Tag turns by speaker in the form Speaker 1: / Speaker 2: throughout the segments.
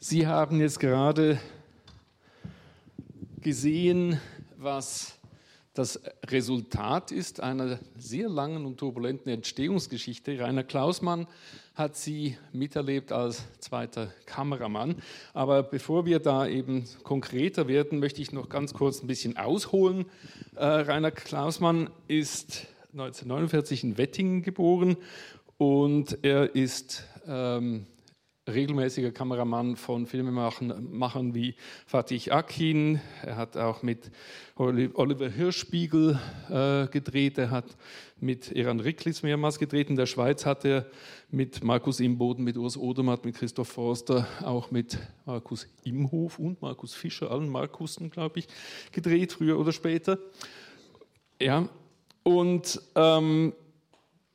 Speaker 1: Sie haben jetzt gerade gesehen, was das Resultat ist einer sehr langen und turbulenten Entstehungsgeschichte. Rainer Klausmann hat sie miterlebt als zweiter Kameramann. Aber bevor wir da eben konkreter werden, möchte ich noch ganz kurz ein bisschen ausholen. Äh, Rainer Klausmann ist 1949 in Wettingen geboren und er ist ähm, regelmäßiger Kameramann von Filmemachern wie Fatih Akin. Er hat auch mit Oliver Hirschspiegel äh, gedreht. Er hat mit Eran Ricklis mehrmals gedreht. In der Schweiz hat er mit Markus Imboden, mit Urs Odermatt, mit Christoph Forster, auch mit Markus Imhof und Markus Fischer, allen Markussen, glaube ich, gedreht, früher oder später. Ja, und ähm,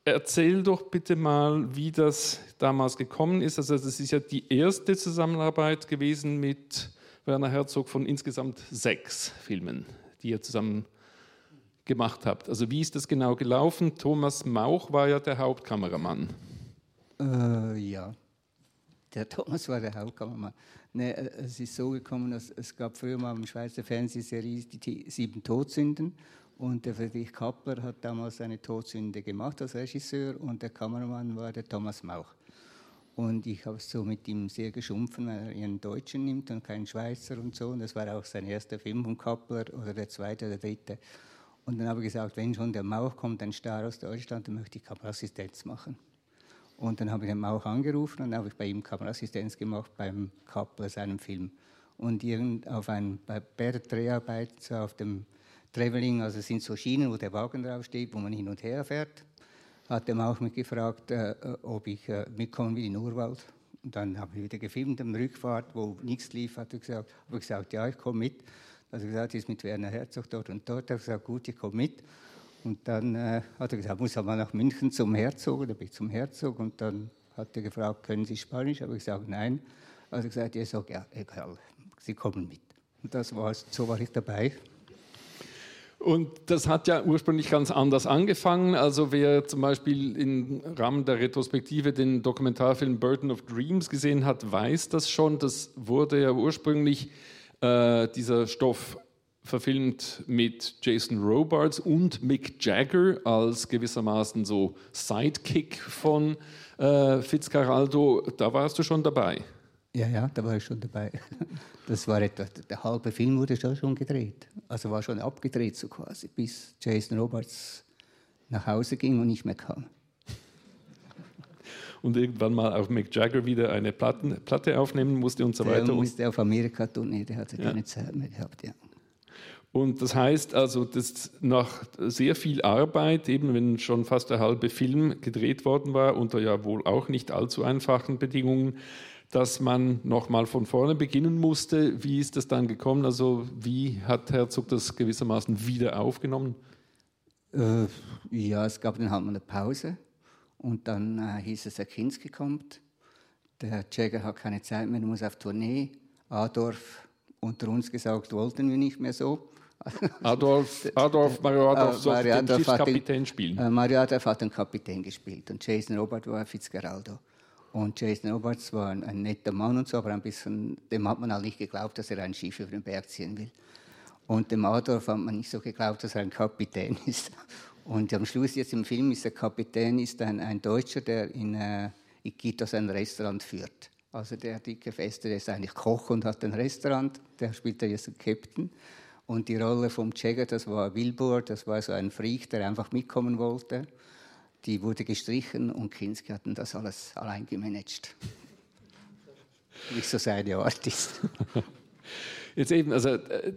Speaker 1: Erzähl doch bitte mal, wie das damals gekommen ist. Also das ist ja die erste Zusammenarbeit gewesen mit Werner Herzog von insgesamt sechs Filmen, die ihr zusammen gemacht habt. Also wie ist das genau gelaufen? Thomas Mauch war ja der Hauptkameramann.
Speaker 2: Äh, ja, der Thomas war der Hauptkameramann. Nee, es ist so gekommen, dass es gab früher mal im Schweizer Fernsehserie die Sieben Todsünden und der Friedrich Kappler hat damals eine Todsünde gemacht als Regisseur und der Kameramann war der Thomas Mauch. Und ich habe so mit ihm sehr geschumpfen, weil er einen Deutschen nimmt und keinen Schweizer und so. Und das war auch sein erster Film von Kappler oder der zweite oder dritte. Und dann habe ich gesagt, wenn schon der Mauch kommt, ein Star aus Deutschland, dann möchte ich Kameraassistenz machen. Und dann habe ich den Mauch angerufen und habe ich bei ihm Kameraassistenz gemacht beim Kappler, seinem Film. Und irgend auf ein, bei der Dreharbeit, so auf dem Traveling, also sind so Schienen, wo der Wagen draufsteht, wo man hin und her fährt. Hat er auch mich gefragt, äh, ob ich äh, mitkommen will in Urwald. Und dann habe ich wieder gefilmt am Rückfahrt, wo nichts lief, hat er gesagt, habe ich gesagt, ja, ich komme mit. Also gesagt, ist mit Werner Herzog dort und dort. Er hat gesagt, gut, ich komme mit. Und dann äh, hat er gesagt, muss aber nach München zum Herzog. Da bin ich zum Herzog und dann hat er gefragt, können Sie Spanisch? Habe ich gesagt, nein. Also gesagt, er sagt, ja, egal, Sie kommen mit. Und das war's. So war ich dabei.
Speaker 1: Und das hat ja ursprünglich ganz anders angefangen. Also wer zum Beispiel im Rahmen der Retrospektive den Dokumentarfilm Burden of Dreams gesehen hat, weiß das schon. Das wurde ja ursprünglich äh, dieser Stoff verfilmt mit Jason Robards und Mick Jagger als gewissermaßen so Sidekick von äh, Fitzcarraldo. Da warst du schon dabei.
Speaker 2: Ja, ja, da war ich schon dabei. Das war etwa, der halbe Film wurde schon gedreht. Also war schon abgedreht so quasi, bis Jason Roberts nach Hause ging und nicht mehr kam.
Speaker 1: Und irgendwann mal auch Mick Jagger wieder eine Platten, Platte aufnehmen musste und so weiter. Der
Speaker 2: musste auf Amerika-Tournee, der hatte ja. keine Zeit mehr gehabt, ja.
Speaker 1: Und das heißt also, dass nach sehr viel Arbeit, eben wenn schon fast der halbe Film gedreht worden war, unter ja wohl auch nicht allzu einfachen Bedingungen, dass man nochmal von vorne beginnen musste. Wie ist das dann gekommen? Also wie hat Herzog das gewissermaßen wieder aufgenommen?
Speaker 2: Äh, ja, es gab dann halt mal eine Pause und dann äh, hieß es, der Kinski kommt. Der Jäger hat keine Zeit mehr, er muss auf Tournee. Adorf unter uns gesagt, wollten wir nicht mehr so.
Speaker 1: Adolf, Adolf Mario Adolf äh, sollte den Schiffskapitän spielen.
Speaker 2: Äh, Mario Adolf hat den Kapitän gespielt und Jason Robert war Fitzgeraldo. Und Jason Roberts war ein, ein, netter Mann und so, aber ein bisschen, dem hat man auch nicht geglaubt, dass er ein Schiff über den Berg ziehen will. Und dem Adolf hat man nicht so geglaubt, dass er ein Kapitän ist. Und am Schluss jetzt im Film ist der Kapitän ist ein, ein Deutscher, der in äh, Iquitos ein Restaurant führt. Also der dicke Feste, der ist eigentlich Koch und hat ein Restaurant, der spielt da jetzt den Captain. Und die Rolle vom Jagger, das war Wilbur, das war so ein Freak, der einfach mitkommen wollte die wurde gestrichen und Kinski hat das alles allein gemanagt. Wie so seine Art ist.
Speaker 1: Jetzt eben, also äh,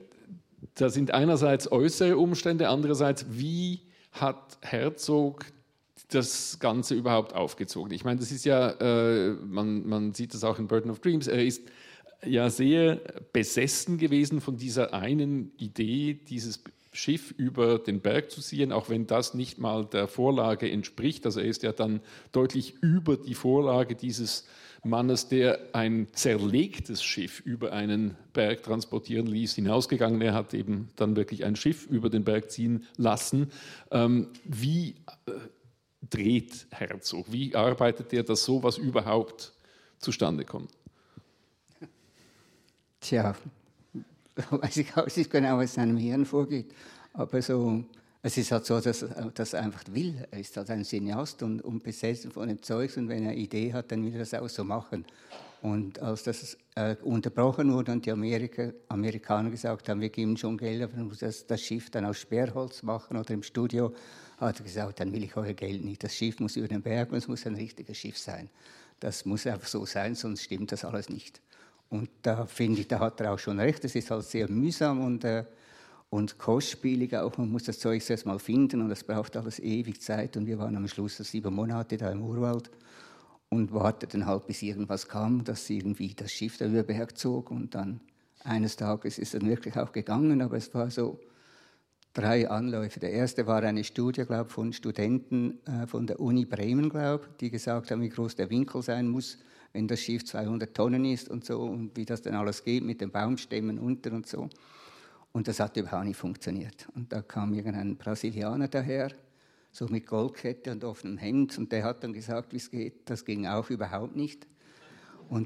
Speaker 1: da sind einerseits äußere Umstände, andererseits, wie hat Herzog das Ganze überhaupt aufgezogen? Ich meine, das ist ja, äh, man, man sieht das auch in Burden of Dreams, er ist ja sehr besessen gewesen von dieser einen Idee, dieses Schiff über den Berg zu ziehen, auch wenn das nicht mal der Vorlage entspricht. Also er ist ja dann deutlich über die Vorlage dieses Mannes, der ein zerlegtes Schiff über einen Berg transportieren ließ, hinausgegangen. Er hat eben dann wirklich ein Schiff über den Berg ziehen lassen. Ähm, wie äh, dreht Herzog? Wie arbeitet er, dass sowas überhaupt zustande kommt?
Speaker 2: Tja, weiß ich auch nicht genau, was in seinem Hirn vorgeht. Aber so, es ist halt so, dass, er einfach will. Er ist halt ein Cineast und, und besessen von dem Zeug. Und wenn er eine Idee hat, dann will er das auch so machen. Und als das äh, unterbrochen wurde und die Amerika, Amerikaner gesagt haben, wir geben schon Geld, aber man muss das, das Schiff dann aus Sperrholz machen oder im Studio, hat er gesagt, dann will ich euer Geld nicht. Das Schiff muss über den Berg und es muss ein richtiges Schiff sein. Das muss einfach so sein, sonst stimmt das alles nicht. Und da finde ich, da hat er auch schon recht. Es ist halt sehr mühsam und, äh, und kostspielig auch. Man muss das Zeug erst mal finden und das braucht alles ewig Zeit. Und wir waren am Schluss sieben Monate da im Urwald und warteten halt, bis irgendwas kam, dass irgendwie das Schiff da über Berg zog. Und dann eines Tages ist es wirklich auch gegangen, aber es war so drei Anläufe. Der erste war eine Studie, glaube von Studenten äh, von der Uni Bremen, glaube die gesagt haben, wie groß der Winkel sein muss, wenn das Schiff 200 Tonnen ist und so und wie das dann alles geht mit den Baumstämmen unter und so. Und das hat überhaupt nicht funktioniert. Und da kam irgendein Brasilianer daher, so mit Goldkette und offenem Hemd. Und der hat dann gesagt, wie es geht. Das ging auch überhaupt nicht.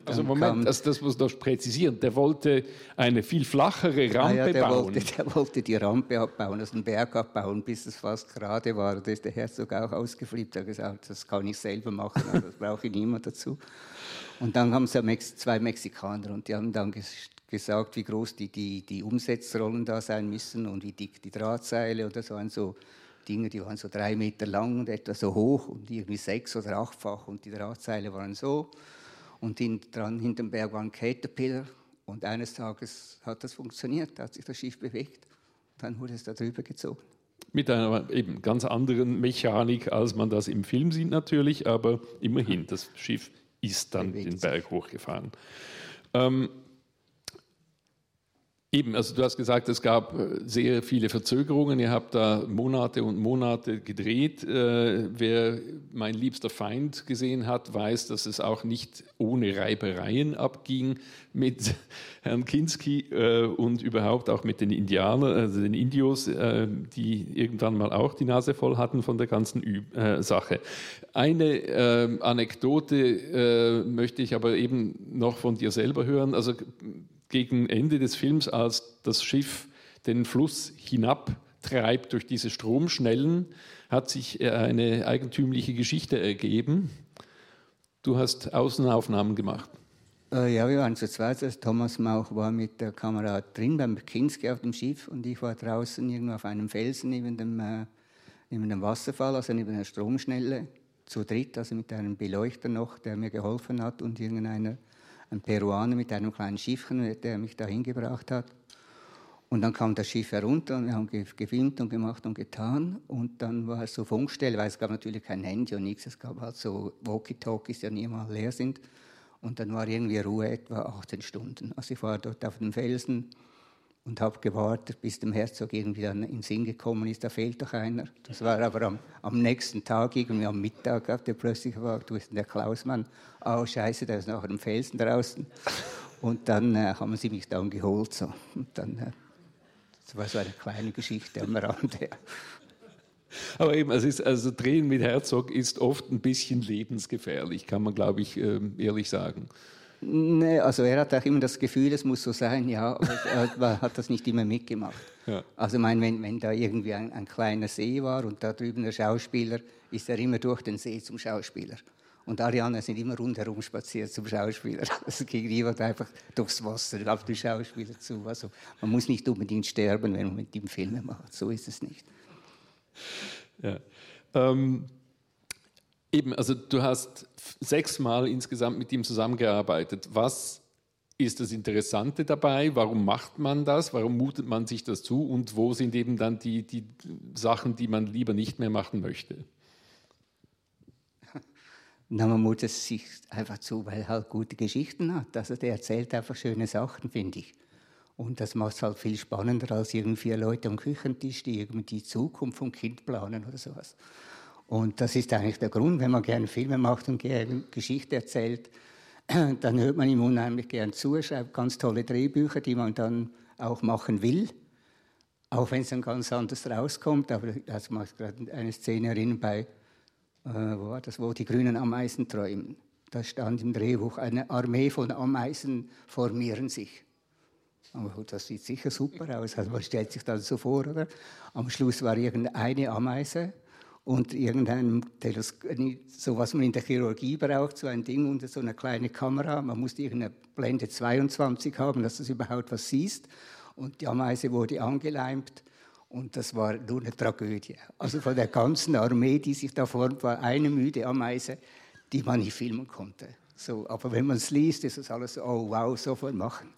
Speaker 1: also Moment, also das muss noch präzisieren. Der wollte eine viel flachere Rampe ah ja,
Speaker 2: der
Speaker 1: bauen.
Speaker 2: Wollte, der wollte die Rampe abbauen, also einen Berg abbauen, bis es fast gerade war. Da ist der Herzog auch ausgeflippt. Er hat gesagt, das kann ich selber machen, also das brauche ich niemand dazu. Und dann haben es zwei Mexikaner und die haben dann gesagt, wie groß die, die, die Umsetzrollen da sein müssen und wie dick die Drahtseile oder so. so Dinge, die waren so drei Meter lang und etwa so hoch und irgendwie sechs- oder achtfach und die Drahtseile waren so. Und hint, dran hinterm Berg waren Caterpillar und eines Tages hat das funktioniert, hat sich das Schiff bewegt. Dann wurde es da drüber gezogen.
Speaker 1: Mit einer eben ganz anderen Mechanik, als man das im Film sieht natürlich, aber immerhin, das Schiff ist dann den Berg hochgefahren. Ähm, Eben, also du hast gesagt, es gab äh, sehr viele Verzögerungen. Ihr habt da Monate und Monate gedreht. Äh, wer mein liebster Feind gesehen hat, weiß, dass es auch nicht ohne Reibereien abging mit Herrn Kinski äh, und überhaupt auch mit den Indianern, also den Indios, die irgendwann mal auch die Nase voll hatten von der ganzen Sache. Eine Anekdote möchte ich aber eben noch von dir selber hören. Also gegen Ende des Films, als das Schiff den Fluss hinabtreibt durch diese Stromschnellen, hat sich eine eigentümliche Geschichte ergeben. Du hast Außenaufnahmen gemacht.
Speaker 2: Äh, ja, wir waren zu zweit. Also Thomas Mauch war mit der Kamera drin beim Kinski auf dem Schiff und ich war draußen irgendwo auf einem Felsen neben dem, äh, neben dem Wasserfall, also neben der Stromschnelle, zu dritt, also mit einem Beleuchter noch, der mir geholfen hat und irgendeiner ein Peruaner mit einem kleinen Schiffchen, der mich dahin gebracht hat. Und dann kam das Schiff herunter und wir haben gefilmt und gemacht und getan. Und dann war es so Funkstelle, weil es gab natürlich kein Handy und nichts. Es gab halt so Walkie-Talkies, die ja nie mal leer sind. Und dann war irgendwie Ruhe etwa 18 Stunden. Also ich war dort auf dem Felsen und habe gewartet, bis dem Herzog irgendwie dann in Sinn gekommen ist, da fehlt doch einer. Das war aber am, am nächsten Tag, irgendwie am Mittag, hat der plötzlich gefragt, wo ist denn der Klausmann? Oh, scheiße, der ist noch dem Felsen draußen. Und dann äh, haben sie mich dann geholt. So. Und dann, äh, das war so eine kleine Geschichte am Rande.
Speaker 1: Aber eben, es ist, also Drehen mit Herzog ist oft ein bisschen lebensgefährlich, kann man, glaube ich, ähm, ehrlich sagen.
Speaker 2: Nee, also er hat auch immer das Gefühl, es muss so sein, ja, aber er hat das nicht immer mitgemacht. Ja. Also ich meine, wenn, wenn da irgendwie ein, ein, kleiner See war und da drüben der Schauspieler, ist er immer durch den See zum Schauspieler. Und Ariane sind immer rundherum spaziert zum Schauspieler. Also ging niemand einfach durchs Wasser auf den Schauspieler zu. Also man muss nicht unbedingt sterben, wenn man mit ihm Filme macht. So ist es nicht.
Speaker 1: Ja. Ähm Eben, also du hast sechsmal insgesamt mit ihm zusammengearbeitet. Was ist das Interessante dabei? Warum macht man das? Warum mutet man sich das zu? Und wo sind eben dann die, die Sachen, die man lieber nicht mehr machen möchte?
Speaker 2: Na, man mutet sich einfach zu, weil er halt gute Geschichten hat. Also der erzählt einfach schöne Sachen, finde ich. Und das macht es halt viel spannender als irgendwie vier Leute am Küchentisch, die irgendwie die Zukunft vom Kind planen oder sowas. Und das ist eigentlich der Grund, wenn man gerne Filme macht und gerne Geschichte erzählt, dann hört man ihm unheimlich gern zu, schreibt ganz tolle Drehbücher, die man dann auch machen will, auch wenn es dann ganz anders rauskommt. Aber also mache gerade eine Szene erinnern bei, äh, wo war das, wo die grünen Ameisen träumen. Da stand im Drehbuch, eine Armee von Ameisen formieren sich. Aber das sieht sicher super aus. Also man stellt sich das so vor, oder? Am Schluss war irgendeine Ameise und irgendein so was man in der Chirurgie braucht, so ein Ding und so eine kleine Kamera. Man musste irgendeine Blende 22 haben, dass du überhaupt was siehst. Und die Ameise wurde angeleimt und das war nur eine Tragödie. Also von der ganzen Armee, die sich da formt, war eine müde Ameise, die man nicht filmen konnte. So, aber wenn man es liest, ist es alles so, oh wow, sofort machen.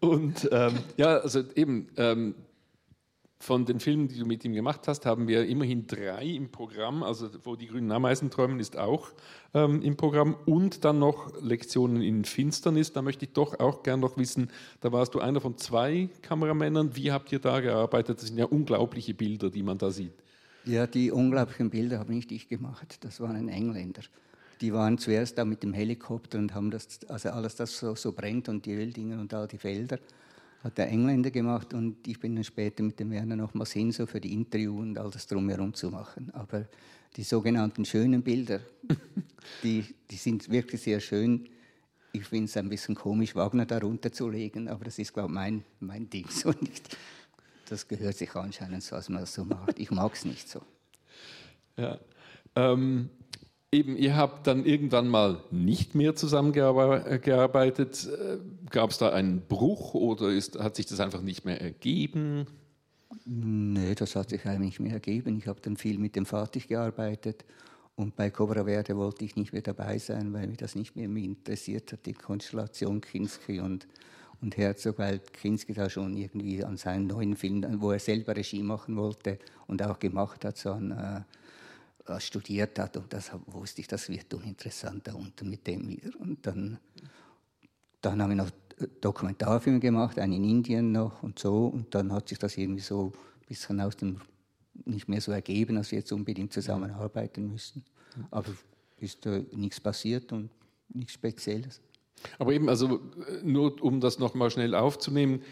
Speaker 1: Und ähm, ja, also eben, ähm, von den Filmen, die du mit ihm gemacht hast, haben wir immerhin drei im Programm. Also wo die grünen Ameisen träumen ist auch ähm, im Programm und dann noch Lektionen in Finsternis. Da möchte ich doch auch gern noch wissen, da warst du einer von zwei Kameramännern. Wie habt ihr da gearbeitet? Das sind ja unglaubliche Bilder, die man da sieht.
Speaker 2: Ja, die unglaublichen Bilder habe nicht ich gemacht. Das waren Engländer. Die waren zuerst da mit dem Helikopter und haben das, also alles, das so, so brennt und die Öldinger und all die Felder hat der Engländer gemacht und ich bin dann später mit dem Werner nochmals hin, so für die Interview und all das drumherum zu machen. Aber die sogenannten schönen Bilder, die, die sind wirklich sehr schön. Ich finde es ein bisschen komisch, Wagner darunter zu legen, aber das ist, glaube ich, mein, mein Ding so nicht. Das gehört sich anscheinend so, als man das so macht. Ich mag es nicht so.
Speaker 1: Ja. Ähm, Eben, ihr habt dann irgendwann mal nicht mehr zusammengearbeitet. Äh, Gab es da einen Bruch oder ist, hat sich das einfach nicht mehr ergeben?
Speaker 2: Nee, das hat sich eigentlich nicht mehr ergeben. Ich habe dann viel mit dem Fatih gearbeitet und bei Cobra Verde wollte ich nicht mehr dabei sein, weil mich das nicht mehr interessiert hat, die Konstellation Kinski und, und Herzog, weil Kinski da schon irgendwie an seinen neuen Film, wo er selber Regie machen wollte und auch gemacht hat, so an studiert hat und das wusste ich, das wird uninteressant da unten mit dem wieder. Und dann, dann habe ich noch Dokumentarfilme gemacht, einen in Indien noch und so und dann hat sich das irgendwie so ein bisschen aus dem nicht mehr so ergeben, dass wir jetzt unbedingt zusammenarbeiten müssen. Aber ist äh, nichts passiert und nichts Spezielles.
Speaker 1: Aber eben, also nur um das nochmal schnell aufzunehmen,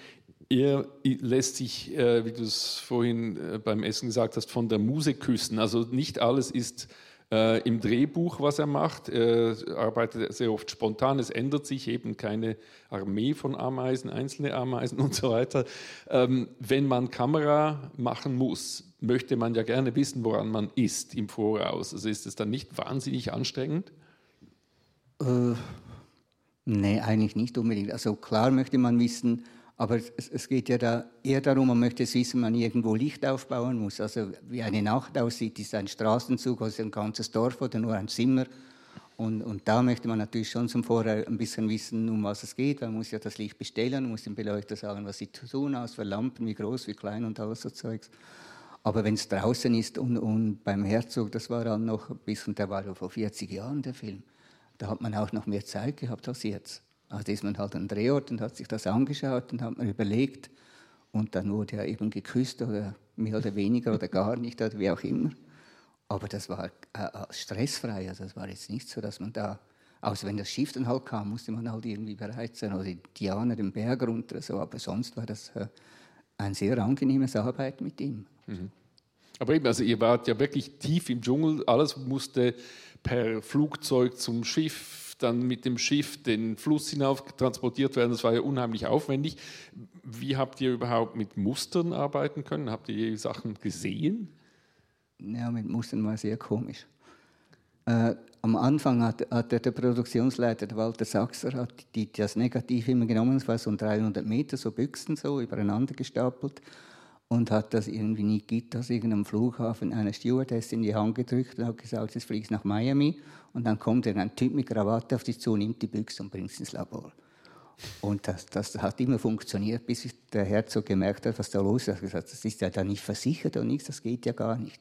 Speaker 1: er lässt sich, äh, wie du es vorhin äh, beim Essen gesagt hast, von der Muse küssen. Also nicht alles ist äh, im Drehbuch, was er macht. Er arbeitet sehr oft spontan. Es ändert sich eben keine Armee von Ameisen, einzelne Ameisen und so weiter. Ähm, wenn man Kamera machen muss, möchte man ja gerne wissen, woran man ist im Voraus. Also ist es dann nicht wahnsinnig anstrengend?
Speaker 2: Äh, nee, eigentlich nicht unbedingt. Also klar möchte man wissen, aber es, geht ja da eher darum, man möchte es wissen, man irgendwo Licht aufbauen muss. Also wie eine Nacht aussieht, ist ein Straßenzug, also ein ganzes Dorf oder nur ein Zimmer. Und, und da möchte man natürlich schon zum Vorher ein bisschen wissen, um was es geht. Man muss ja das Licht bestellen, muss dem Beleuchter sagen, was sie tun aus für Lampen, wie groß, wie klein und alles so Zeugs. Aber wenn es draußen ist und, und, beim Herzog, das war dann noch ein bisschen, der war ja vor 40 Jahren der Film, da hat man auch noch mehr Zeit gehabt als jetzt. Also ist man halt an Drehort und hat sich das angeschaut und hat man überlegt. Und dann wurde er eben geküsst oder mehr oder weniger oder gar nicht oder wie auch immer. Aber das war äh, äh, stressfrei. Also das war jetzt nicht so, dass man da, außer wenn das Schiff dann halt kam, musste man halt irgendwie bereit sein oder die Diana den Berg runter. So. Aber sonst war das äh, ein sehr angenehmes Arbeiten mit ihm. Mhm.
Speaker 1: Aber eben, also ihr wart ja wirklich tief im Dschungel. Alles musste per Flugzeug zum Schiff dann mit dem Schiff den Fluss hinauf transportiert werden. Das war ja unheimlich aufwendig. Wie habt ihr überhaupt mit Mustern arbeiten können? Habt ihr die Sachen gesehen?
Speaker 2: Ja, mit Mustern war sehr komisch. Äh, am Anfang hat, hat der, Produktionsleiter, Walter Sachser, hat die, das Negativ immer genommen, es war so 300 Meter, so Büchsen so übereinander gestapelt und hat das irgendwie Nikita aus irgendeinem Flughafen einer Stewardess in die Hand gedrückt und hat gesagt, jetzt fliegst nach Miami und dann kommt ein Typ mit Krawatte auf dich zu, nimmt die Büchse und bringt es ins Labor. Und das, das, hat immer funktioniert, bis der Herzog gemerkt hat, was da los ist. Er hat gesagt, das ist ja da nicht versichert und nichts, das geht ja gar nicht.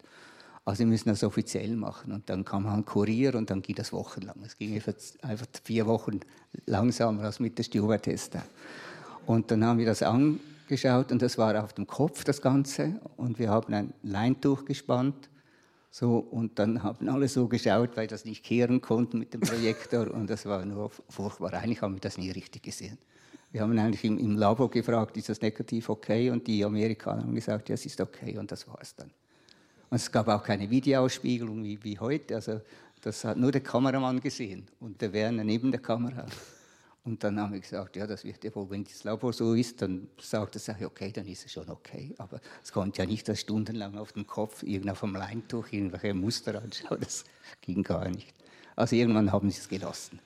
Speaker 2: Also wir müssen das offiziell machen. Und dann kam ein Kurier und dann ging das wochenlang. Es ging einfach vier Wochen langsamer als mit der Stewardess. Und dann haben wir das an geschaut und das war auf dem Kopf das Ganze und wir haben ein Leintuch gespannt. So, und dann haben alle so geschaut, weil das nicht kehren konnten mit dem Projektor und das war nur furchtbar. Eigentlich haben wir das nie richtig gesehen. Wir haben eigentlich im, im Labor gefragt, ist das negativ okay? Und die Amerikaner haben gesagt, ja, es ist okay und das war es dann. Und es gab auch keine Videoausspiegelung wie, wie heute. Also das hat nur der Kameramann gesehen und der Werner neben der Kamera. Und dann haben wir gesagt, ja, das wird ja wohl, wenn das Labor so ist, dann sagt er sich, okay, dann ist es schon okay. Aber es konnte ja nicht das stundenlang auf dem Kopf, irgendwo vom Leintuch, irgendwelche Muster anschauen. Das ging gar nicht. Also irgendwann haben sie es gelassen.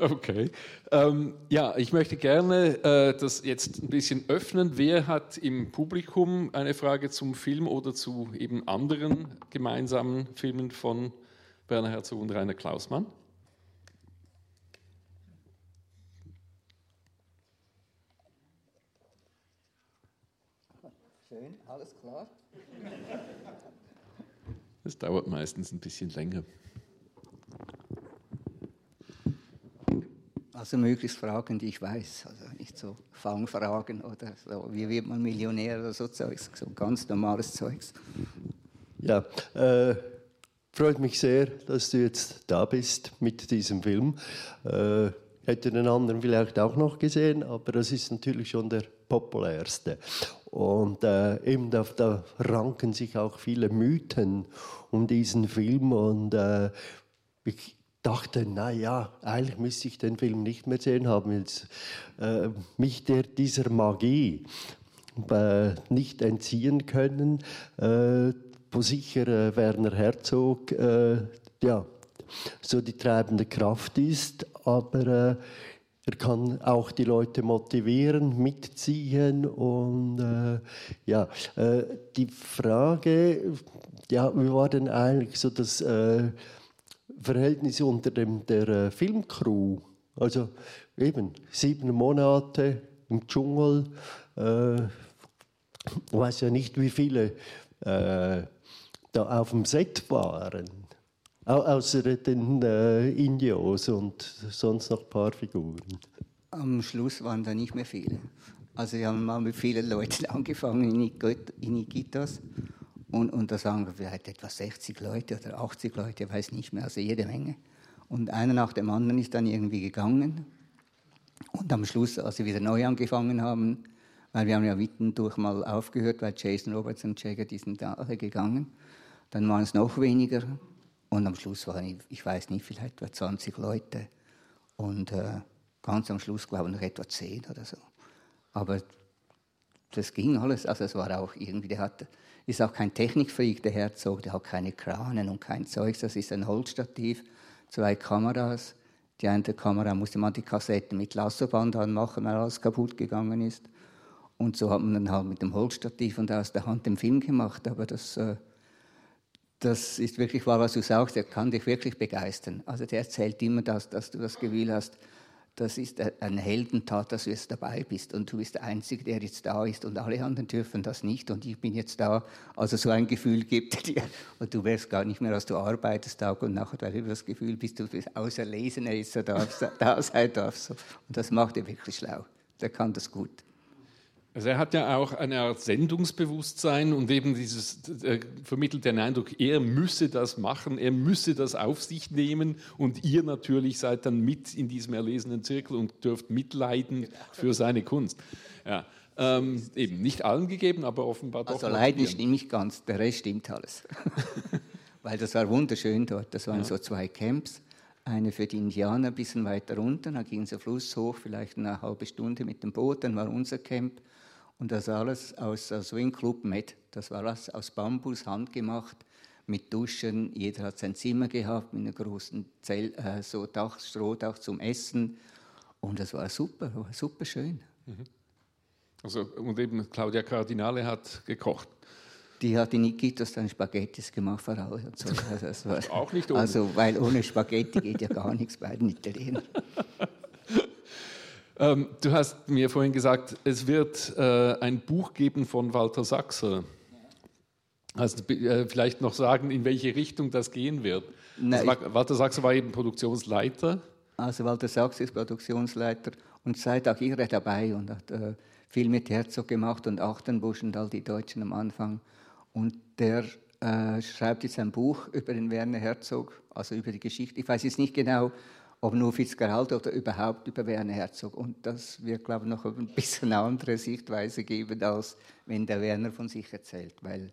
Speaker 1: Okay. Ähm, ja, ich möchte gerne äh, das jetzt ein bisschen öffnen. Wer hat im Publikum eine Frage zum Film oder zu eben anderen gemeinsamen Filmen von Werner Herzog und Rainer Klausmann?
Speaker 2: Schön, alles klar.
Speaker 1: Das dauert meistens ein bisschen länger.
Speaker 2: Also möglichst Fragen, die ich weiß. Also nicht so Fangfragen oder so, wie wird man Millionär oder so Zeugs, so ganz normales Zeugs.
Speaker 3: Ja, äh, freut mich sehr, dass du jetzt da bist mit diesem Film. Äh, hätte den anderen vielleicht auch noch gesehen, aber das ist natürlich schon der populärste. Und äh, eben da, da, ranken sich auch viele Mythen um diesen Film und äh, ich, dachte, na ja, eigentlich müsste ich den Film nicht mehr sehen, haben jetzt äh, mich der, dieser Magie äh, nicht entziehen können, äh, wo sicher äh, Werner Herzog ja, so die treibende Kraft ist, aber er kann auch die Leute motivieren, mitziehen und ja, die Frage, ja, wie war denn eigentlich so das Verhältnis unter dem, der äh, Filmcrew. Also eben sieben Monate im Dschungel. Äh, ich weiß ja nicht, wie viele äh, da auf dem Set waren. Außer den äh, Indios und sonst noch ein paar Figuren.
Speaker 2: Am Schluss waren da nicht mehr viele. Also wir haben mal mit vielen Leuten angefangen in Iquitos und, und da sagen wir vielleicht etwa 60 Leute oder 80 Leute, ich weiß nicht mehr, also jede Menge. Und einer nach dem anderen ist dann irgendwie gegangen. Und am Schluss, als wir wieder neu angefangen haben, weil wir haben ja mittendurch mal aufgehört, weil Jason Roberts und Jagger, die sind da alle gegangen. Dann waren es noch weniger. Und am Schluss waren, ich weiß nicht, vielleicht etwa 20 Leute. Und äh, ganz am Schluss, glaube ich, noch etwa 10 oder so. Aber das ging alles. Also es war auch irgendwie, der hat ist auch kein Technikfreak, der Herzog, der hat keine Kranen und kein Zeugs. Das ist ein Holzstativ, zwei Kameras. Die eine Kamera musste man die Kassetten mit Lassoband anmachen, weil alles kaputt gegangen ist. Und so hat man dann halt mit dem Holzstativ und aus der Hand den Film gemacht. Aber das, äh, das ist wirklich wahr, was du sagst. Er kann dich wirklich begeistern. Also der erzählt immer das, dass du das Gefühl hast, das ist eine Heldentat, dass du jetzt dabei bist und du bist der Einzige, der jetzt da ist und alle anderen dürfen das nicht und ich bin jetzt da. Also so ein Gefühl gibt dir und du wirst gar nicht mehr, als du arbeitest, Tag und Nacht, weil du das Gefühl bist, du bist auserlesener ist, da, da sein darfst. Und das macht er wirklich schlau. Der kann das gut.
Speaker 1: Also er hat ja auch eine Art Sendungsbewusstsein und eben dieses äh, vermittelt den Eindruck, er müsse das machen, er müsse das auf sich nehmen und ihr natürlich seid dann mit in diesem erlesenen Zirkel und dürft mitleiden für seine Kunst. Ja, ähm, eben nicht allen gegeben, aber offenbar doch.
Speaker 2: Also leiden stimmt nicht ganz, der Rest stimmt alles. Weil das war wunderschön dort. Das waren ja. so zwei Camps. Eine für die Indianer ein bisschen weiter unten, da ging der Fluss hoch, vielleicht eine halbe Stunde mit dem Boot, dann war unser Camp und das alles aus Swing Club Med. Das war alles aus Bambus, handgemacht, mit Duschen. Jeder hat sein Zimmer gehabt, mit einem großen Zell, äh, so Dach, Strohdach zum Essen. Und das war super, war super schön. Mhm.
Speaker 1: Also, und eben Claudia Cardinale hat gekocht.
Speaker 2: Die hat in Iquitos dann Spaghettis gemacht vor allem. So.
Speaker 1: Also war, Auch nicht
Speaker 2: ohne. Also, weil ohne Spaghetti geht ja gar nichts bei den Italienern.
Speaker 1: Ähm, du hast mir vorhin gesagt, es wird äh, ein Buch geben von Walter Sachser. Also äh, vielleicht noch sagen, in welche Richtung das gehen wird. Nein, also, Walter Sachser war eben Produktionsleiter.
Speaker 2: Also Walter Sachser ist Produktionsleiter und seid auch ihr dabei und hat äh, viel mit Herzog gemacht und Achtenbusch und all die Deutschen am Anfang. Und der äh, schreibt jetzt ein Buch über den Werner Herzog, also über die Geschichte. Ich weiß jetzt nicht genau, ob nur Fitzgerald oder überhaupt über Werner Herzog. Und das wird, glaube ich, noch ein bisschen andere Sichtweise geben, als wenn der Werner von sich erzählt, weil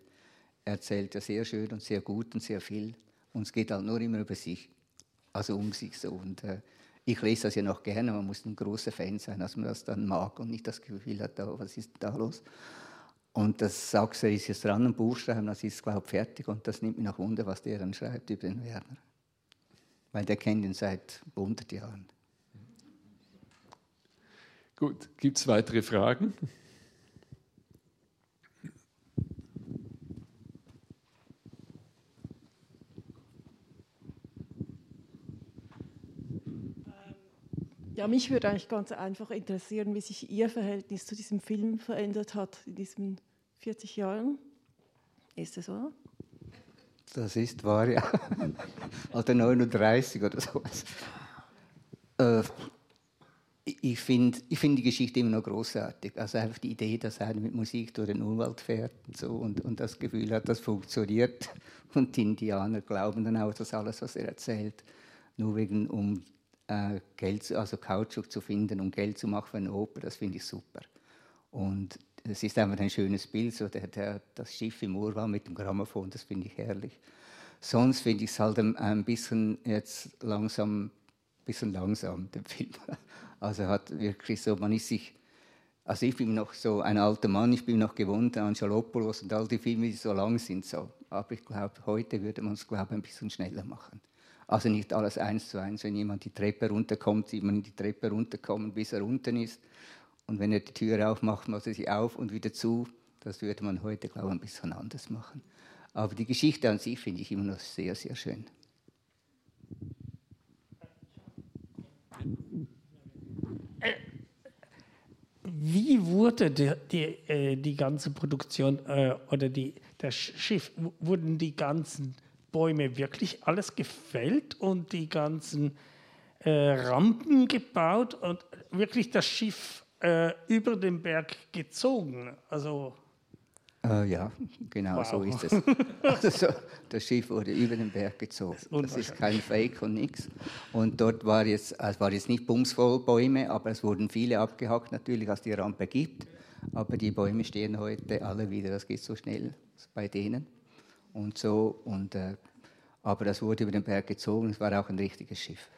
Speaker 2: er erzählt ja sehr schön und sehr gut und sehr viel. Und es geht halt nur immer über sich, also um sich so. Und äh, ich lese das ja noch gerne, man muss ein großer Fan sein, dass man das dann mag und nicht das Gefühl hat, oh, was ist da los? Und das sagt er, ist jetzt dran, ein Buch schreiben, das ist, glaube ich, fertig. Und das nimmt mich nach Wunder, was der dann schreibt über den Werner. Weil der kennt ihn seit 100 Jahren.
Speaker 1: Gut, gibt es weitere Fragen?
Speaker 4: Ja, mich würde eigentlich ganz einfach interessieren, wie sich Ihr Verhältnis zu diesem Film verändert hat in diesen 40 Jahren. Ist das wahr?
Speaker 2: Das ist wahr, ja. Alter 39 oder so. Äh, ich finde ich find die Geschichte immer noch großartig. Also einfach die Idee, dass einer mit Musik durch den Urwald fährt und, so und, und das Gefühl hat, das funktioniert. Und die Indianer glauben dann auch, dass alles, was er erzählt, nur wegen um äh, Geld, also Kautschuk zu finden, um Geld zu machen für eine Oper, das finde ich super. Und es ist einfach ein schönes Bild, so der, der, das Schiff im Urwald mit dem Grammophon, das finde ich herrlich. Sonst finde ich es halt ein, ein, bisschen jetzt langsam, bisschen langsam, der Film. Also hat wirklich so, man ist sich, also ich bin noch so ein alter Mann, ich bin noch gewohnt an Schalopoulos und all die Filme, die so lang sind, so. Aber ich glaube, heute würde man es, glaube ein bisschen schneller machen. Also nicht alles eins zu eins. Wenn jemand die Treppe runterkommt, sieht man die Treppe runterkommen, bis er unten ist. Und wenn er die Tür aufmacht, macht er sie auf und wieder zu. Das würde man heute, glaube ich, ein bisschen anders machen. Aber die Geschichte an sich finde ich immer noch sehr, sehr schön.
Speaker 5: Wie wurde die, die, äh, die ganze Produktion äh, oder die, das Schiff, wurden die ganzen Bäume wirklich alles gefällt und die ganzen äh, Rampen gebaut und wirklich das Schiff äh, über den Berg gezogen. Also
Speaker 2: äh, ja, genau wow. so ist es. Also so, das Schiff wurde über den Berg gezogen. Das, das ist kein Fake und nichts. Und dort war jetzt, es war jetzt nicht bumsvoll Bäume, aber es wurden viele abgehackt natürlich, als die Rampe gibt. Aber die Bäume stehen heute alle wieder. Das geht so schnell bei denen und so. Und, äh, aber das wurde über den Berg gezogen, es war auch ein richtiges Schiff.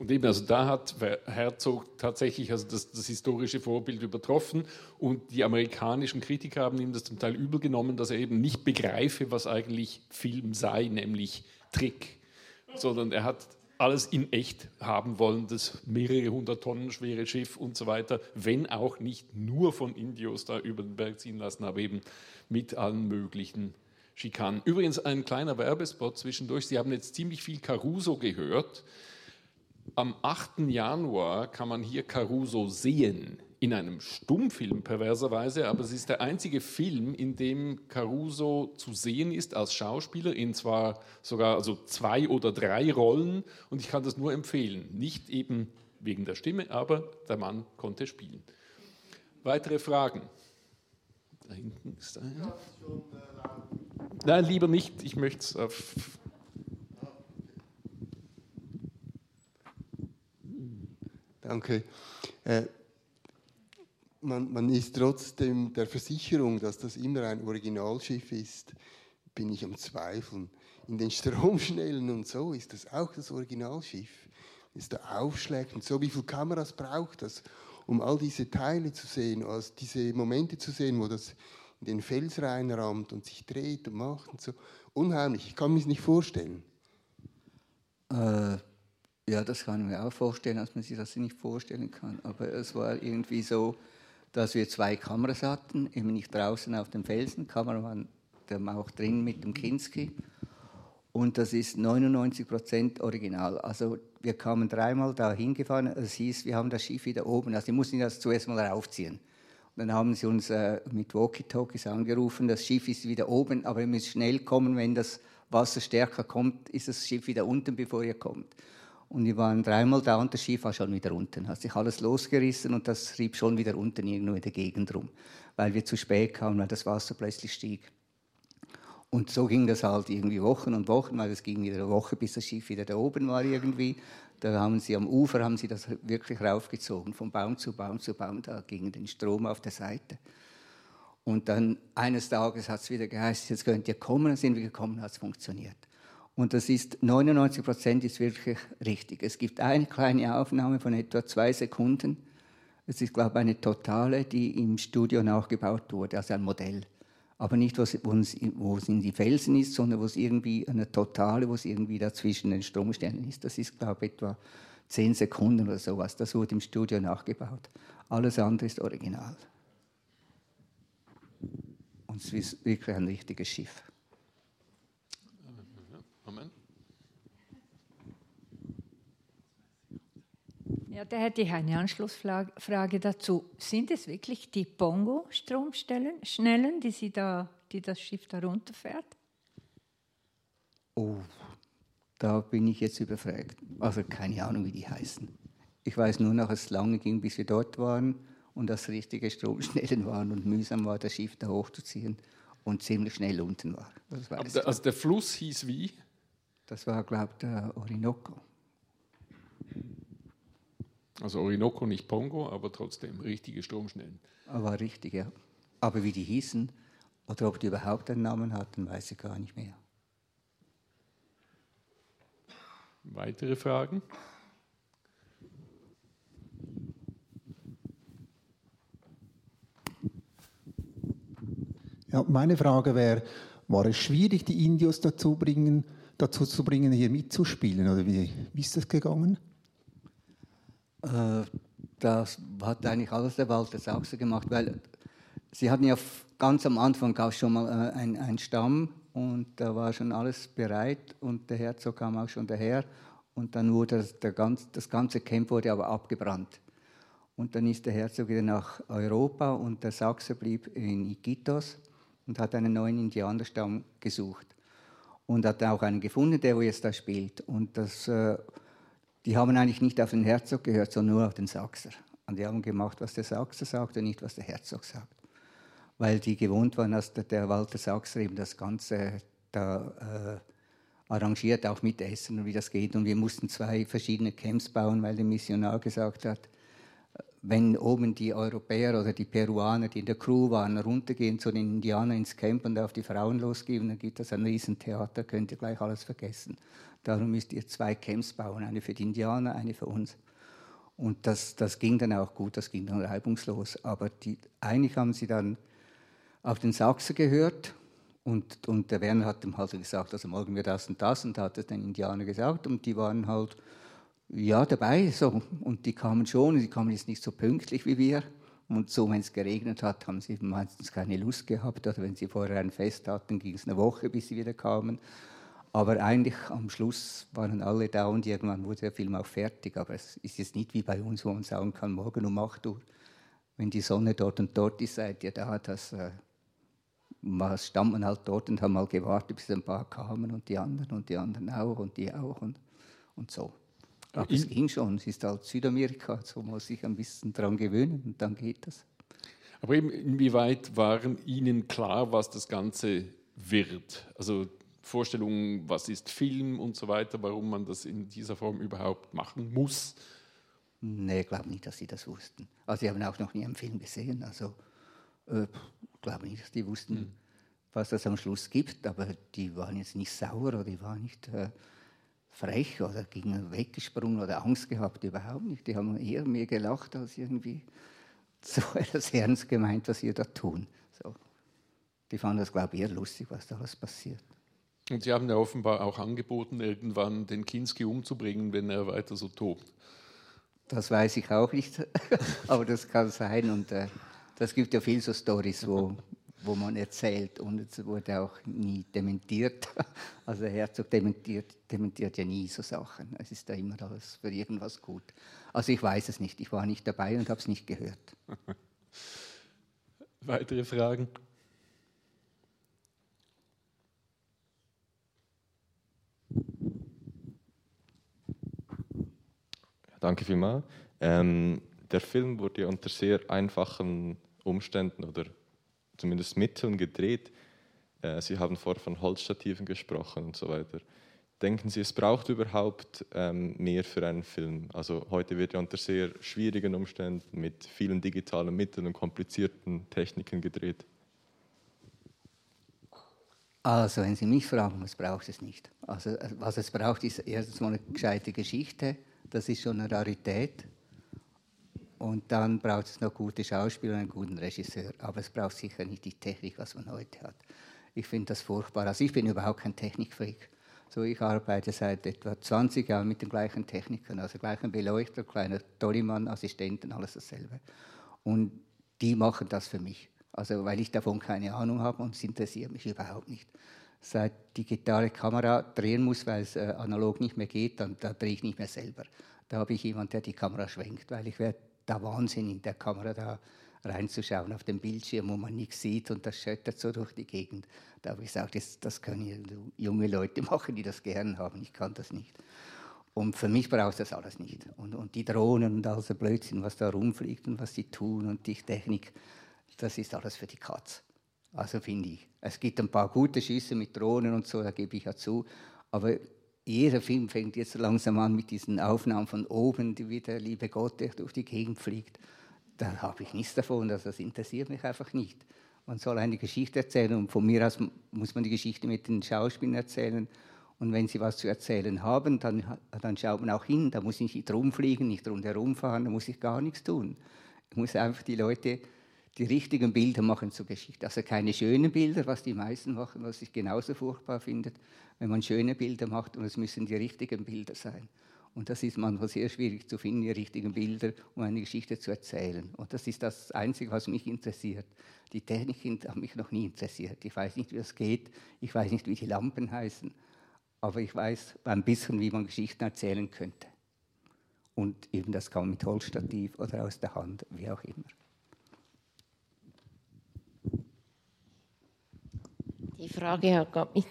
Speaker 1: Und eben, also da hat Herzog tatsächlich also das, das, historische Vorbild übertroffen und die amerikanischen Kritiker haben ihm das zum Teil übel genommen, dass er eben nicht begreife, was eigentlich Film sei, nämlich Trick, sondern er hat alles in echt haben wollen, das mehrere hundert Tonnen schwere Schiff und so weiter, wenn auch nicht nur von Indios da über den Berg ziehen lassen, aber eben mit allen möglichen Schikanen. Übrigens ein kleiner Werbespot zwischendurch. Sie haben jetzt ziemlich viel Caruso gehört. Am 8. Januar kann man hier Caruso sehen, in einem Stummfilm perverserweise, aber es ist der einzige Film, in dem Caruso zu sehen ist als Schauspieler, in zwar sogar also zwei oder drei Rollen und ich kann das nur empfehlen. Nicht eben wegen der Stimme, aber der Mann konnte spielen. Weitere Fragen? Da hinten ist einer. Nein, lieber nicht. Ich möchte es auf.
Speaker 6: Danke. Äh, man, man, ist trotzdem der Versicherung, dass das immer ein Originalschiff ist, bin ich am Zweifeln. In den Stromschnellen und so ist das auch das Originalschiff. Ist da aufschlägt und so. Wie viele Kameras braucht das, um all diese Teile zu sehen, also diese Momente zu sehen, wo das in den Fels reinrammt und sich dreht und macht und so. Unheimlich, ich kann mir es nicht vorstellen.
Speaker 2: Äh, ja, das kann ich mir auch vorstellen, dass man sich das nicht vorstellen kann. Aber es war irgendwie so, dass wir zwei Kameras hatten, eben nicht draußen auf dem Felsen, Kameramann der auch drin mit dem Kinski. Und das ist 99 Prozent original. Also wir kamen dreimal da hingefahren. Es hieß, wir haben das Schiff wieder oben. Also die mussten das zuerst mal raufziehen. Dann haben sie uns äh, mit Walkie-Talkies angerufen, das Schiff ist wieder oben, aber ihr müsst schnell kommen, wenn das Wasser stärker kommt, ist das Schiff wieder unten, bevor ihr kommt. Und wir waren dreimal da und das Schiff war schon wieder unten. Hat sich alles losgerissen und das rieb schon wieder unten irgendwo in der Gegend rum, weil wir zu spät kamen, weil das Wasser plötzlich stieg. Und so ging das halt irgendwie Wochen und Wochen, weil es ging wieder eine Woche, bis das Schiff wieder da oben war irgendwie. Da haben sie am Ufer haben sie das wirklich raufgezogen, von Baum zu Baum zu Baum, da gegen den Strom auf der Seite. Und dann eines Tages hat es wieder geheißen, jetzt könnt ihr kommen, dann sind wir gekommen, hat es funktioniert. Und das ist 99 Prozent ist wirklich richtig. Es gibt eine kleine Aufnahme von etwa zwei Sekunden. Es ist, glaube ich, eine totale, die im Studio nachgebaut wurde, also ein Modell. Aber nicht, wo es, wo es in die Felsen ist, sondern wo es irgendwie eine totale, wo es irgendwie dazwischen den Stromstellen ist. Das ist, glaube ich, etwa zehn Sekunden oder sowas. Das wurde im Studio nachgebaut. Alles andere ist original. Und es ist wirklich ein richtiges Schiff.
Speaker 1: Amen.
Speaker 7: Ja, da hätte ich eine Anschlussfrage dazu. Sind es wirklich die Pongo-Stromstellen, Schnellen, die, Sie da, die das Schiff da runterfährt?
Speaker 2: Oh, da bin ich jetzt überfragt. Also keine Ahnung, wie die heißen. Ich weiß nur noch, dass es lange ging, bis wir dort waren und dass richtige Stromschnellen waren und mühsam war, das Schiff da hochzuziehen und ziemlich schnell unten war.
Speaker 1: Der, also der Fluss hieß wie?
Speaker 2: Das war, glaube ich, der Orinoco.
Speaker 1: Also Orinoco, nicht Pongo, aber trotzdem richtige Stromschnellen.
Speaker 2: Aber richtig, ja. Aber wie die hießen oder ob die überhaupt einen Namen hatten, weiß ich gar nicht mehr.
Speaker 1: Weitere Fragen?
Speaker 8: Ja, meine Frage wäre, war es schwierig, die Indios dazu bringen, dazu zu bringen, hier mitzuspielen? Oder wie, wie ist das gegangen?
Speaker 2: Äh, das hat eigentlich alles der Walter Sachse gemacht, weil sie hatten ja ganz am Anfang auch schon mal äh, einen Stamm und da war schon alles bereit und der Herzog kam auch schon daher und dann wurde das, ganz, das ganze Camp wurde aber abgebrannt. Und dann ist der Herzog wieder nach Europa und der Sachse blieb in Iquitos und hat einen neuen Indianerstamm gesucht und hat auch einen gefunden, der jetzt da spielt. Und das, äh, die haben eigentlich nicht auf den Herzog gehört, sondern nur auf den Sachser. Und die haben gemacht, was der Sachser sagt und nicht, was der Herzog sagt. Weil die gewohnt waren, dass der, der Walter Sachser eben das Ganze da äh, arrangiert, auch mit Essen und wie das geht. Und wir mussten zwei verschiedene Camps bauen, weil der Missionar gesagt hat, wenn oben die Europäer oder die Peruaner, die in der Crew waren, runtergehen zu den Indianern ins Camp und auf die Frauen losgeben, dann gibt es ein Riesentheater, könnt ihr gleich alles vergessen. Darum müsst ihr zwei Camps bauen, eine für die Indianer, eine für uns. Und das, das ging dann auch gut, das ging dann reibungslos. Aber die, eigentlich haben sie dann auf den Sachsen gehört und, und der Werner hat ihm halt gesagt, also morgen wir das und das und hat es den Indianern gesagt und die waren halt ja, dabei. So. Und die kamen schon, die kamen jetzt nicht so pünktlich wie wir. Und so, wenn es geregnet hat, haben sie meistens keine Lust gehabt. Oder wenn sie vorher ein Fest hatten, ging es eine Woche, bis sie wieder kamen. Aber eigentlich am Schluss waren alle da und irgendwann wurde der Film auch fertig. Aber es ist jetzt nicht wie bei uns, wo man sagen kann, morgen um 8 Uhr, wenn die Sonne dort und dort ist, seid ihr da. Das äh, stand man halt dort und haben mal gewartet, bis ein paar kamen und die anderen und die anderen auch und die auch und, und so. Aber es ging schon. Es ist halt Südamerika, so muss sich ein bisschen daran gewöhnen und dann geht das.
Speaker 1: Aber eben, inwieweit waren Ihnen klar, was das Ganze wird? Also Vorstellungen, was ist Film und so weiter, warum man das in dieser Form überhaupt machen muss?
Speaker 2: Nee, ich glaube nicht, dass sie das wussten. Also, sie haben auch noch nie einen Film gesehen. Also, äh, glaube nicht, dass die wussten, hm. was das am Schluss gibt. Aber die waren jetzt nicht sauer oder die waren nicht. Äh, frech oder gegen weggesprungen oder Angst gehabt, überhaupt nicht. Die haben eher mehr gelacht als irgendwie so etwas ernst gemeint, was wir da tun. So. Die fanden das, glaube ich, eher lustig, was da alles passiert.
Speaker 1: Und Sie haben ja offenbar auch angeboten, irgendwann den Kinski umzubringen, wenn er weiter so tobt.
Speaker 2: Das weiß ich auch nicht, aber das kann sein. Und äh, das gibt ja viele so Stories, wo wo man erzählt und es wurde auch nie dementiert. Also der Herzog dementiert, dementiert ja nie so Sachen. Es ist da immer alles für irgendwas gut. Also ich weiß es nicht, ich war nicht dabei und habe es nicht gehört.
Speaker 1: Weitere Fragen?
Speaker 9: Danke vielmals. Ähm, der Film wurde unter sehr einfachen Umständen oder zumindest Mitteln gedreht. Äh, Sie haben vorher von Holzstativen gesprochen und so weiter. Denken Sie, es braucht überhaupt ähm, mehr für einen Film? Also heute wird ja unter sehr schwierigen Umständen mit vielen digitalen Mitteln und komplizierten Techniken gedreht.
Speaker 2: Also, wenn Sie mich fragen, was braucht es nicht? Also, was es braucht, ist erstens mal eine gescheite Geschichte. Das ist schon eine Rarität. Und dann braucht es noch gute Schauspieler und einen guten Regisseur. Aber es braucht sicher nicht die Technik, was man heute hat. Ich finde das furchtbar. Also ich bin überhaupt kein Technikfreak. So, ich arbeite seit etwa 20 Jahren mit den gleichen Technikern, also gleichen Beleuchter, kleiner Dollymann, Assistenten, alles dasselbe. Und die machen das für mich. Also weil ich davon keine Ahnung habe und es interessiert mich überhaupt nicht. Seit digitale Kamera drehen muss, weil es äh, analog nicht mehr geht, dann da drehe ich nicht mehr selber. Da habe ich jemanden, der die Kamera schwenkt, weil ich werde da Wahnsinn in der Kamera da reinzuschauen auf dem Bildschirm, wo man nichts sieht und das schüttert so durch die Gegend. Da habe ich gesagt, das, das können junge Leute machen, die das gern haben. Ich kann das nicht. Und für mich braucht das alles nicht. Und, und die Drohnen und all so Blödsinn, was da rumfliegt und was sie tun und die Technik, das ist alles für die Katz. Also finde ich. Es gibt ein paar gute Schüsse mit Drohnen und so, da gebe ich ja zu. Aber jeder Film fängt jetzt langsam an mit diesen Aufnahmen von oben, die wie der liebe Gott, durch die Gegend fliegt. Da habe ich nichts davon, also das interessiert mich einfach nicht. Man soll eine Geschichte erzählen und von mir aus muss man die Geschichte mit den Schauspielern erzählen. Und wenn sie was zu erzählen haben, dann, dann schaut man auch hin. Da muss ich nicht rumfliegen, nicht rundherum fahren, da muss ich gar nichts tun. Ich muss einfach die Leute die richtigen Bilder machen zur Geschichte. Also keine schönen Bilder, was die meisten machen, was ich genauso furchtbar finde, wenn man schöne Bilder macht und es müssen die richtigen Bilder sein. Und das ist manchmal sehr schwierig zu finden, die richtigen Bilder, um eine Geschichte zu erzählen. Und das ist das Einzige, was mich interessiert. Die Technik hat mich noch nie interessiert. Ich weiß nicht, wie das geht. Ich weiß nicht, wie die Lampen heißen. Aber ich weiß ein bisschen, wie man Geschichten erzählen könnte. Und eben das kann mit Holzstativ oder aus der Hand, wie auch immer.
Speaker 10: Die Frage hat mit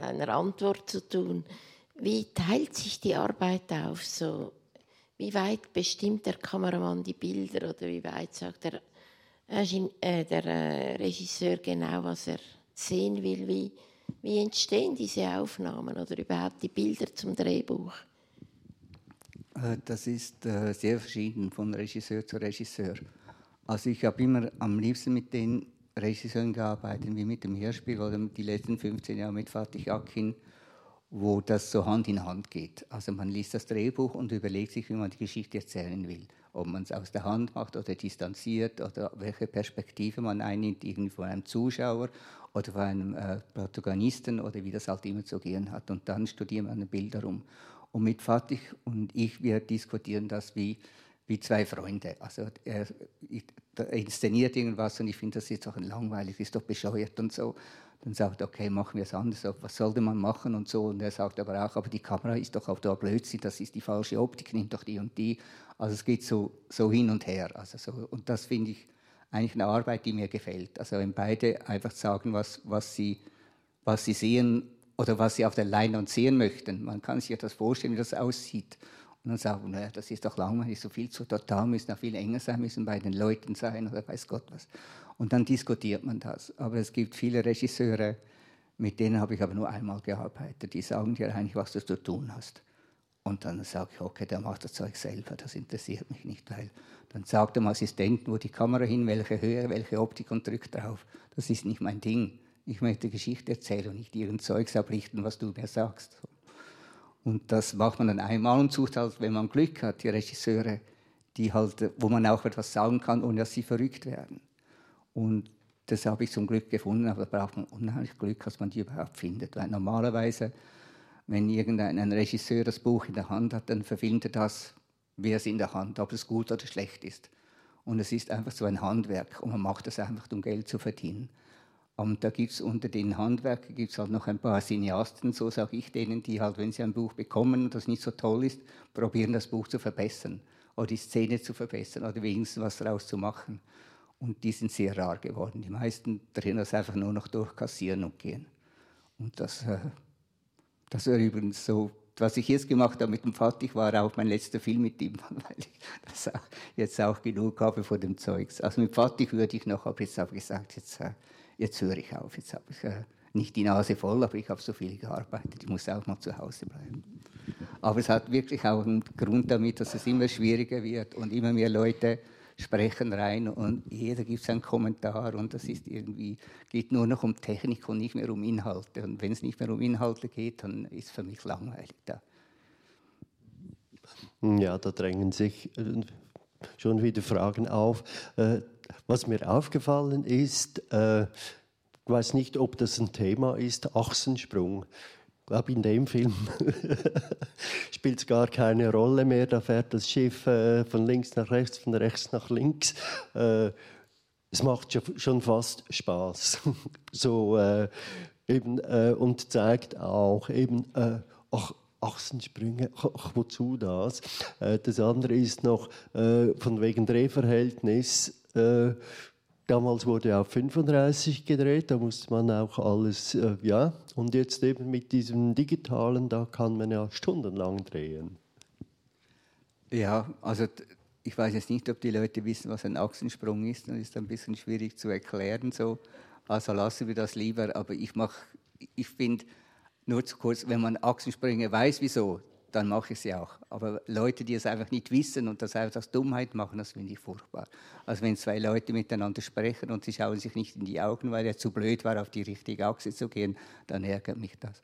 Speaker 10: einer Antwort zu tun. Wie teilt sich die Arbeit auf? So, wie weit bestimmt der Kameramann die Bilder oder wie weit sagt der, äh, der äh, Regisseur genau, was er sehen will? Wie, wie entstehen diese Aufnahmen oder überhaupt die Bilder zum Drehbuch?
Speaker 2: Äh, das ist äh, sehr verschieden von Regisseur zu Regisseur. Also ich habe immer am liebsten mit den Regisseuren gearbeitet, wie mit dem Hörspiel oder die letzten 15 Jahre mit Fatih Akin, wo das so Hand in Hand geht. Also man liest das Drehbuch und überlegt sich, wie man die Geschichte erzählen will. Ob man es aus der Hand macht oder distanziert oder welche Perspektive man einnimmt, irgendwie von einem Zuschauer oder von einem äh, Protagonisten oder wie das halt immer zu gehen hat. Und dann studieren wir Bilder um. Und mit Fatih und ich, wir diskutieren das wie wie zwei Freunde. Also er, er inszeniert irgendwas und ich finde, das ist doch langweilig, ist doch bescheuert und so. Dann sagt er, okay, machen wir es anders, was sollte man machen und so. Und er sagt aber auch, aber die Kamera ist doch auf der Blödsinn, das ist die falsche Optik, nimmt doch die und die. Also es geht so, so hin und her. Also so, und das finde ich eigentlich eine Arbeit, die mir gefällt. Also wenn beide einfach sagen, was, was, sie, was sie sehen oder was sie auf der Leinwand sehen möchten. Man kann sich das vorstellen, wie das aussieht. Und dann sagen naja, das ist doch langweilig, so viel zu total, müssen auch viel enger sein, müssen bei den Leuten sein oder weiß Gott was. Und dann diskutiert man das. Aber es gibt viele Regisseure, mit denen habe ich aber nur einmal gearbeitet, die sagen dir eigentlich, was du zu tun hast. Und dann sage ich, okay, der macht das Zeug selber, das interessiert mich nicht, weil dann sagt dem Assistenten, wo die Kamera hin, welche Höhe, welche Optik und drückt drauf. Das ist nicht mein Ding. Ich möchte Geschichte erzählen und nicht irgendein Zeugs ablichten, was du mir sagst. Und das macht man dann einmal und sucht halt, wenn man Glück hat, die Regisseure, die halt, wo man auch etwas sagen kann, ohne dass sie verrückt werden. Und das habe ich zum Glück gefunden, aber da braucht man unheimlich Glück, dass man die überhaupt findet. Weil normalerweise, wenn irgendein Regisseur das Buch in der Hand hat, dann verfilmt er das, wie es in der Hand, ob es gut oder schlecht ist. Und es ist einfach so ein Handwerk und man macht das einfach, um Geld zu verdienen. Und da gibt es unter den Handwerkern gibt's halt noch ein paar Cineasten, so sage ich denen, die halt, wenn sie ein Buch bekommen und das nicht so toll ist, probieren das Buch zu verbessern oder die Szene zu verbessern oder wenigstens was daraus zu machen. Und die sind sehr rar geworden. Die meisten drehen das einfach nur noch durchkassieren und gehen. Und das, äh, das war übrigens so, was ich jetzt gemacht habe mit dem Fatih, war auch mein letzter Film mit ihm, weil ich das auch, jetzt auch genug habe von dem Zeugs. Also mit Fatih würde ich noch, jetzt habe ich gesagt, jetzt äh, jetzt höre ich auf, jetzt habe ich äh, nicht die Nase voll, aber ich habe so viel gearbeitet, ich muss auch mal zu Hause bleiben. Aber es hat wirklich auch einen Grund damit, dass es immer schwieriger wird und immer mehr Leute sprechen rein und jeder gibt seinen Kommentar und das ist irgendwie, geht nur noch um Technik und nicht mehr um Inhalte. Und wenn es nicht mehr um Inhalte geht, dann ist es für mich langweilig da.
Speaker 3: Ja, da drängen sich äh, schon wieder Fragen auf. Was mir aufgefallen ist, äh, ich weiß nicht, ob das ein Thema ist, Achsensprung. Ich glaube, in dem Film spielt es gar keine Rolle mehr. Da fährt das Schiff äh, von links nach rechts, von rechts nach links. Äh, es macht schon fast Spaß. so, äh, eben, äh, und zeigt auch eben, äh, ach, Achsensprünge, ach, wozu das? Äh, das andere ist noch von wegen Drehverhältnis Damals wurde auf 35 gedreht, da musste man auch alles, äh, ja. Und jetzt eben mit diesem digitalen, da kann man ja stundenlang drehen.
Speaker 2: Ja, also ich weiß jetzt nicht, ob die Leute wissen, was ein Achsensprung ist. Das ist ein bisschen schwierig zu erklären. So. Also lassen wir das lieber. Aber ich mache, ich finde, nur zu kurz, wenn man Achsensprünge weiß, wieso, dann mache ich sie auch. Aber Leute, die es einfach nicht wissen und das einfach aus Dummheit machen, das finde ich furchtbar. Also wenn zwei Leute miteinander sprechen und sie schauen sich nicht in die Augen, weil er zu blöd war, auf die richtige Achse zu gehen, dann ärgert mich das.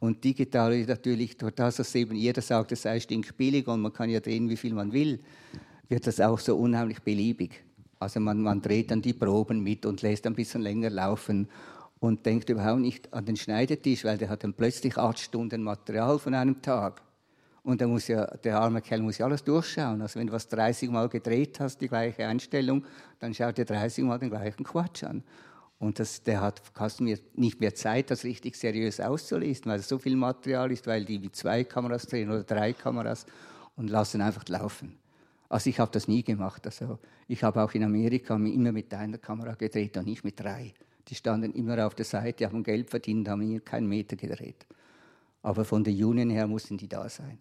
Speaker 2: Und digital ist natürlich, durch das, dass eben jeder sagt, es sei stinkbillig und man kann ja drehen, wie viel man will, wird das auch so unheimlich beliebig. Also man, man dreht dann die Proben mit und lässt ein bisschen länger laufen und denkt überhaupt nicht an den Schneidetisch, weil der hat dann plötzlich acht Stunden Material von einem Tag. Und muss ja, der arme Kerl muss ja alles durchschauen. Also wenn du was 30 Mal gedreht hast, die gleiche Einstellung, dann schaut er 30 Mal den gleichen Quatsch an. Und das, der hat fast nicht mehr Zeit, das richtig seriös auszulesen, weil es so viel Material ist, weil die mit zwei Kameras drehen oder drei Kameras und lassen einfach laufen. Also ich habe das nie gemacht. Also ich habe auch in Amerika immer mit einer Kamera gedreht und nicht mit drei. Die standen immer auf der Seite, haben Geld verdient, haben hier keinen Meter gedreht. Aber von der Union her mussten die da sein.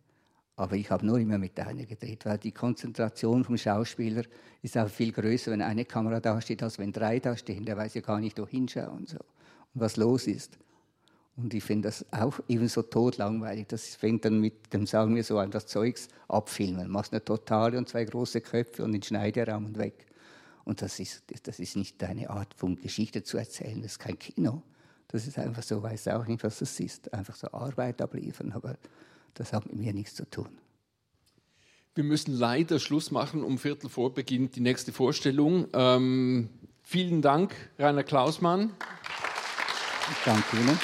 Speaker 2: Aber ich habe nur immer mit einer gedreht, weil die Konzentration vom Schauspieler ist auch viel größer, wenn eine Kamera da steht, als wenn drei da stehen. Der weiß ja gar nicht, wo hinschauen so. und was los ist. Und ich finde das auch ebenso totlangweilig. Das fängt dann mit dem, sagen wir so, an das Zeugs abfilmen. Machst eine totale und zwei große Köpfe und den Schneideraum und weg. Und das ist, das ist nicht deine Art von Geschichte zu erzählen. Das ist kein Kino. Das ist einfach so, weiß auch nicht, was das ist. Einfach so Arbeit abliefern. Aber das hat mit mir nichts zu tun.
Speaker 1: Wir müssen leider Schluss machen. Um Viertel vor beginnt die nächste Vorstellung. Ähm, vielen Dank, Rainer Klausmann.
Speaker 2: Danke Ihnen.